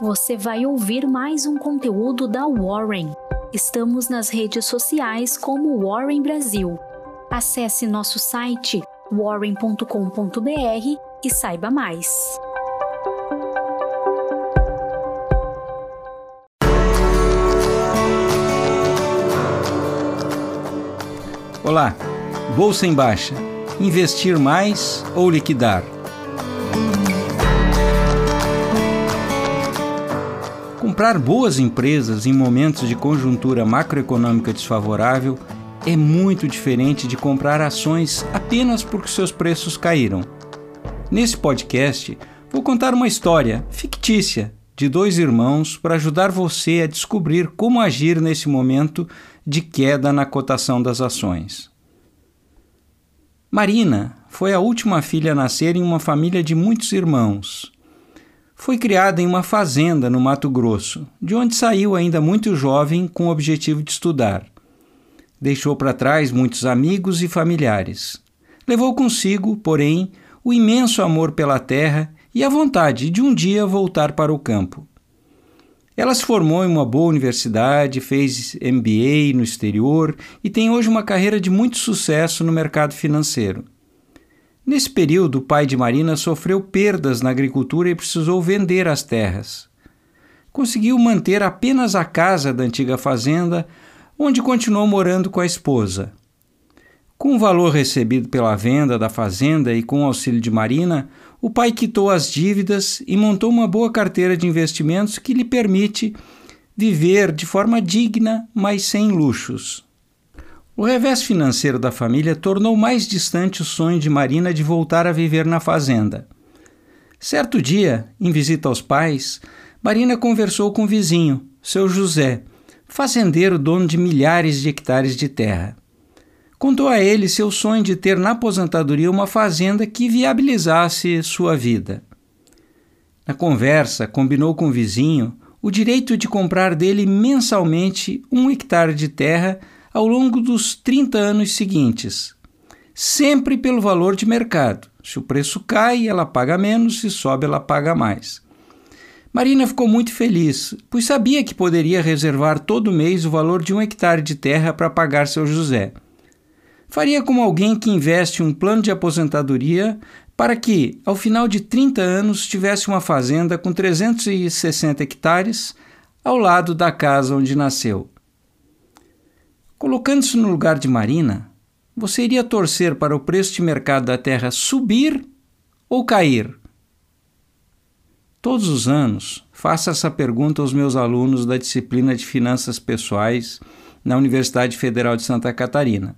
você vai ouvir mais um conteúdo da Warren. Estamos nas redes sociais como Warren Brasil. Acesse nosso site warren.com.br e saiba mais. Olá, Bolsa em Baixa. Investir mais ou liquidar? Comprar boas empresas em momentos de conjuntura macroeconômica desfavorável é muito diferente de comprar ações apenas porque seus preços caíram. Nesse podcast, vou contar uma história fictícia de dois irmãos para ajudar você a descobrir como agir nesse momento de queda na cotação das ações. Marina foi a última filha a nascer em uma família de muitos irmãos. Foi criada em uma fazenda no Mato Grosso, de onde saiu ainda muito jovem com o objetivo de estudar. Deixou para trás muitos amigos e familiares. Levou consigo, porém, o imenso amor pela terra e a vontade de um dia voltar para o campo. Ela se formou em uma boa universidade, fez MBA no exterior e tem hoje uma carreira de muito sucesso no mercado financeiro. Nesse período, o pai de Marina sofreu perdas na agricultura e precisou vender as terras. Conseguiu manter apenas a casa da antiga fazenda, onde continuou morando com a esposa. Com o valor recebido pela venda da fazenda e com o auxílio de Marina, o pai quitou as dívidas e montou uma boa carteira de investimentos que lhe permite viver de forma digna, mas sem luxos. O revés financeiro da família tornou mais distante o sonho de Marina de voltar a viver na fazenda. Certo dia, em visita aos pais, Marina conversou com o vizinho, seu José, fazendeiro dono de milhares de hectares de terra. Contou a ele seu sonho de ter na aposentadoria uma fazenda que viabilizasse sua vida. Na conversa, combinou com o vizinho o direito de comprar dele mensalmente um hectare de terra ao longo dos 30 anos seguintes, sempre pelo valor de mercado. Se o preço cai, ela paga menos, se sobe, ela paga mais. Marina ficou muito feliz, pois sabia que poderia reservar todo mês o valor de um hectare de terra para pagar seu José. Faria como alguém que investe um plano de aposentadoria para que, ao final de 30 anos, tivesse uma fazenda com 360 hectares ao lado da casa onde nasceu. Colocando-se no lugar de Marina, você iria torcer para o preço de mercado da terra subir ou cair? Todos os anos, faço essa pergunta aos meus alunos da disciplina de Finanças Pessoais na Universidade Federal de Santa Catarina.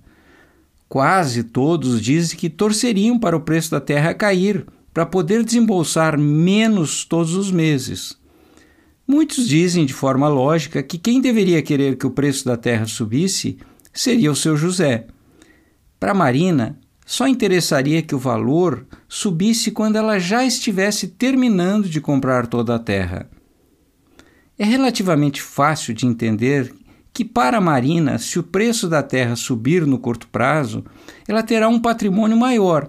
Quase todos dizem que torceriam para o preço da terra cair para poder desembolsar menos todos os meses. Muitos dizem de forma lógica que quem deveria querer que o preço da terra subisse seria o seu José. Para Marina, só interessaria que o valor subisse quando ela já estivesse terminando de comprar toda a terra. É relativamente fácil de entender que, para Marina, se o preço da terra subir no curto prazo, ela terá um patrimônio maior.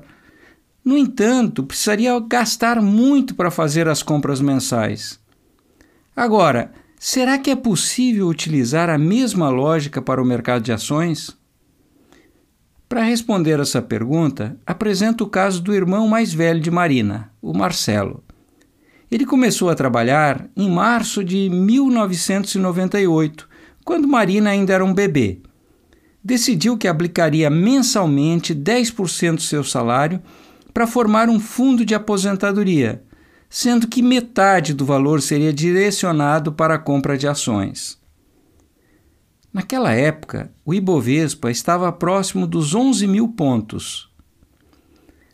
No entanto, precisaria gastar muito para fazer as compras mensais. Agora, será que é possível utilizar a mesma lógica para o mercado de ações? Para responder essa pergunta, apresento o caso do irmão mais velho de Marina, o Marcelo. Ele começou a trabalhar em março de 1998, quando Marina ainda era um bebê. Decidiu que aplicaria mensalmente 10% do seu salário para formar um fundo de aposentadoria, sendo que metade do valor seria direcionado para a compra de ações. Naquela época, o Ibovespa estava próximo dos 11 mil pontos.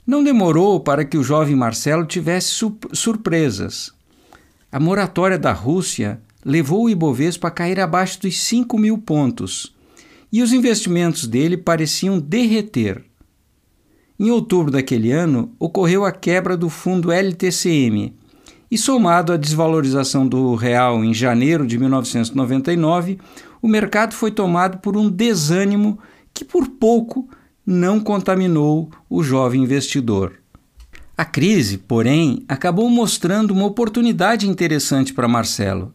Não demorou para que o jovem Marcelo tivesse surpresas. A moratória da Rússia levou o Ibovespa a cair abaixo dos 5 mil pontos e os investimentos dele pareciam derreter. Em outubro daquele ano, ocorreu a quebra do fundo LTCM e, somado à desvalorização do real em janeiro de 1999, o mercado foi tomado por um desânimo que por pouco não contaminou o jovem investidor. A crise, porém, acabou mostrando uma oportunidade interessante para Marcelo.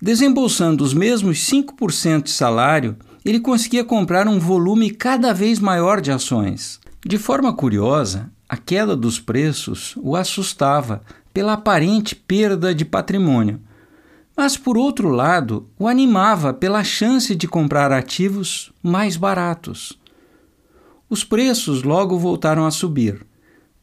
Desembolsando os mesmos 5% de salário, ele conseguia comprar um volume cada vez maior de ações. De forma curiosa, a queda dos preços o assustava pela aparente perda de patrimônio, mas, por outro lado, o animava pela chance de comprar ativos mais baratos. Os preços logo voltaram a subir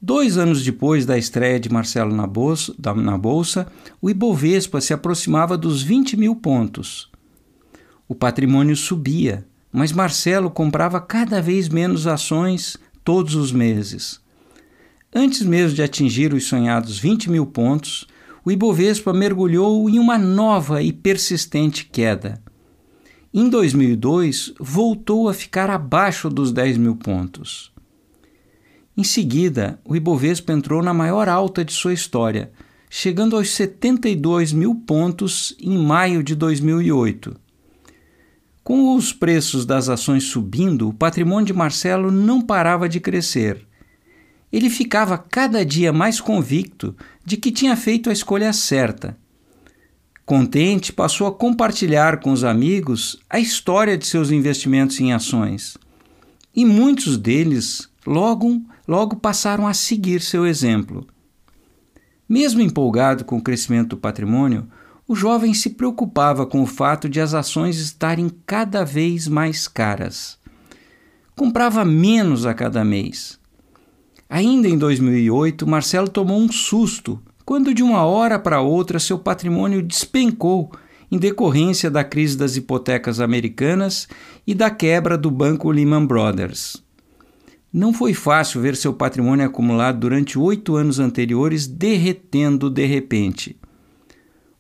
Dois anos depois da estreia de Marcelo na bolsa, na bolsa, o Ibovespa se aproximava dos 20 mil pontos. O patrimônio subia, mas Marcelo comprava cada vez menos ações todos os meses. Antes mesmo de atingir os sonhados 20 mil pontos, o Ibovespa mergulhou em uma nova e persistente queda. Em 2002, voltou a ficar abaixo dos 10 mil pontos. Em seguida, o Ibovespa entrou na maior alta de sua história, chegando aos 72 mil pontos em maio de 2008. Com os preços das ações subindo, o patrimônio de Marcelo não parava de crescer. Ele ficava cada dia mais convicto de que tinha feito a escolha certa. Contente, passou a compartilhar com os amigos a história de seus investimentos em ações. E muitos deles logo, logo passaram a seguir seu exemplo. Mesmo empolgado com o crescimento do patrimônio, o jovem se preocupava com o fato de as ações estarem cada vez mais caras. Comprava menos a cada mês. Ainda em 2008, Marcelo tomou um susto quando, de uma hora para outra, seu patrimônio despencou em decorrência da crise das hipotecas americanas e da quebra do banco Lehman Brothers. Não foi fácil ver seu patrimônio acumulado durante oito anos anteriores derretendo de repente.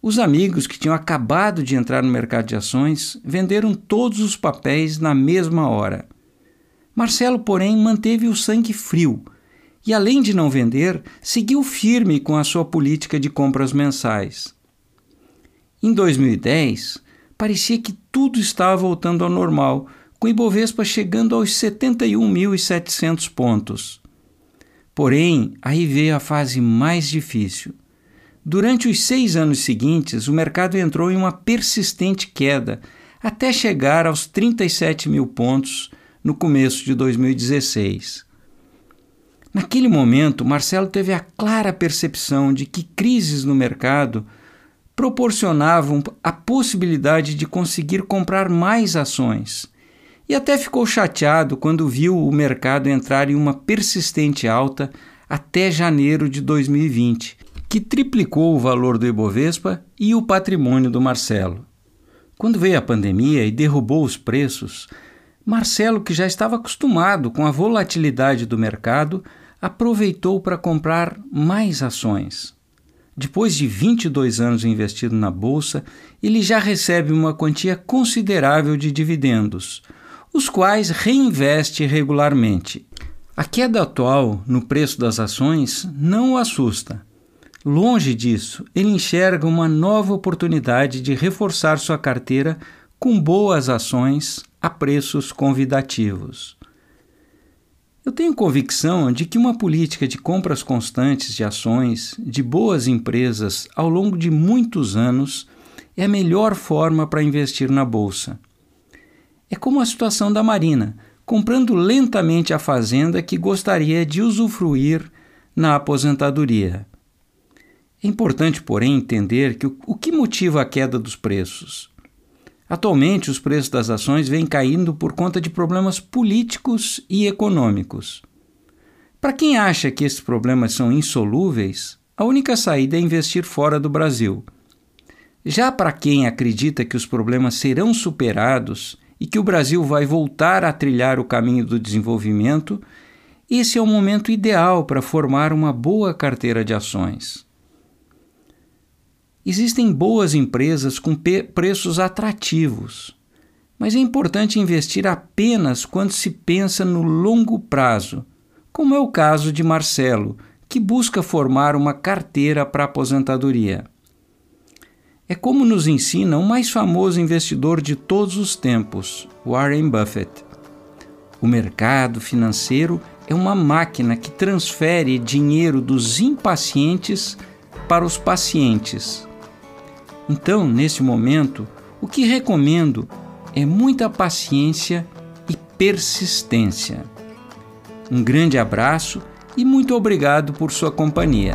Os amigos que tinham acabado de entrar no mercado de ações venderam todos os papéis na mesma hora. Marcelo, porém, manteve o sangue frio e, além de não vender, seguiu firme com a sua política de compras mensais. Em 2010, parecia que tudo estava voltando ao normal com Ibovespa chegando aos 71.700 pontos. Porém, aí veio a fase mais difícil. Durante os seis anos seguintes, o mercado entrou em uma persistente queda, até chegar aos 37 mil pontos no começo de 2016. Naquele momento, Marcelo teve a clara percepção de que crises no mercado proporcionavam a possibilidade de conseguir comprar mais ações e até ficou chateado quando viu o mercado entrar em uma persistente alta até janeiro de 2020, que triplicou o valor do Ibovespa e o patrimônio do Marcelo. Quando veio a pandemia e derrubou os preços, Marcelo, que já estava acostumado com a volatilidade do mercado, aproveitou para comprar mais ações. Depois de 22 anos investido na bolsa, ele já recebe uma quantia considerável de dividendos, os quais reinveste regularmente. A queda atual no preço das ações não o assusta. Longe disso, ele enxerga uma nova oportunidade de reforçar sua carteira com boas ações a preços convidativos. Eu tenho convicção de que uma política de compras constantes de ações de boas empresas ao longo de muitos anos é a melhor forma para investir na bolsa. É como a situação da Marina, comprando lentamente a fazenda que gostaria de usufruir na aposentadoria. É importante, porém, entender que o, que motiva a queda dos preços. Atualmente, os preços das ações vêm caindo por conta de problemas políticos e econômicos. Para quem acha que esses problemas são insolúveis, a única saída é investir fora do Brasil. Já para quem acredita que os problemas serão superados e que o Brasil vai voltar a trilhar o caminho do desenvolvimento, esse é o momento ideal para formar uma boa carteira de ações. Existem boas empresas com preços atrativos, mas é importante investir apenas quando se pensa no longo prazo, como é o caso de Marcelo, que busca formar uma carteira para aposentadoria. É como nos ensina o mais famoso investidor de todos os tempos, Warren Buffett. O mercado financeiro é uma máquina que transfere dinheiro dos impacientes para os pacientes. Então, nesse momento, o que recomendo é muita paciência e persistência. Um grande abraço e muito obrigado por sua companhia.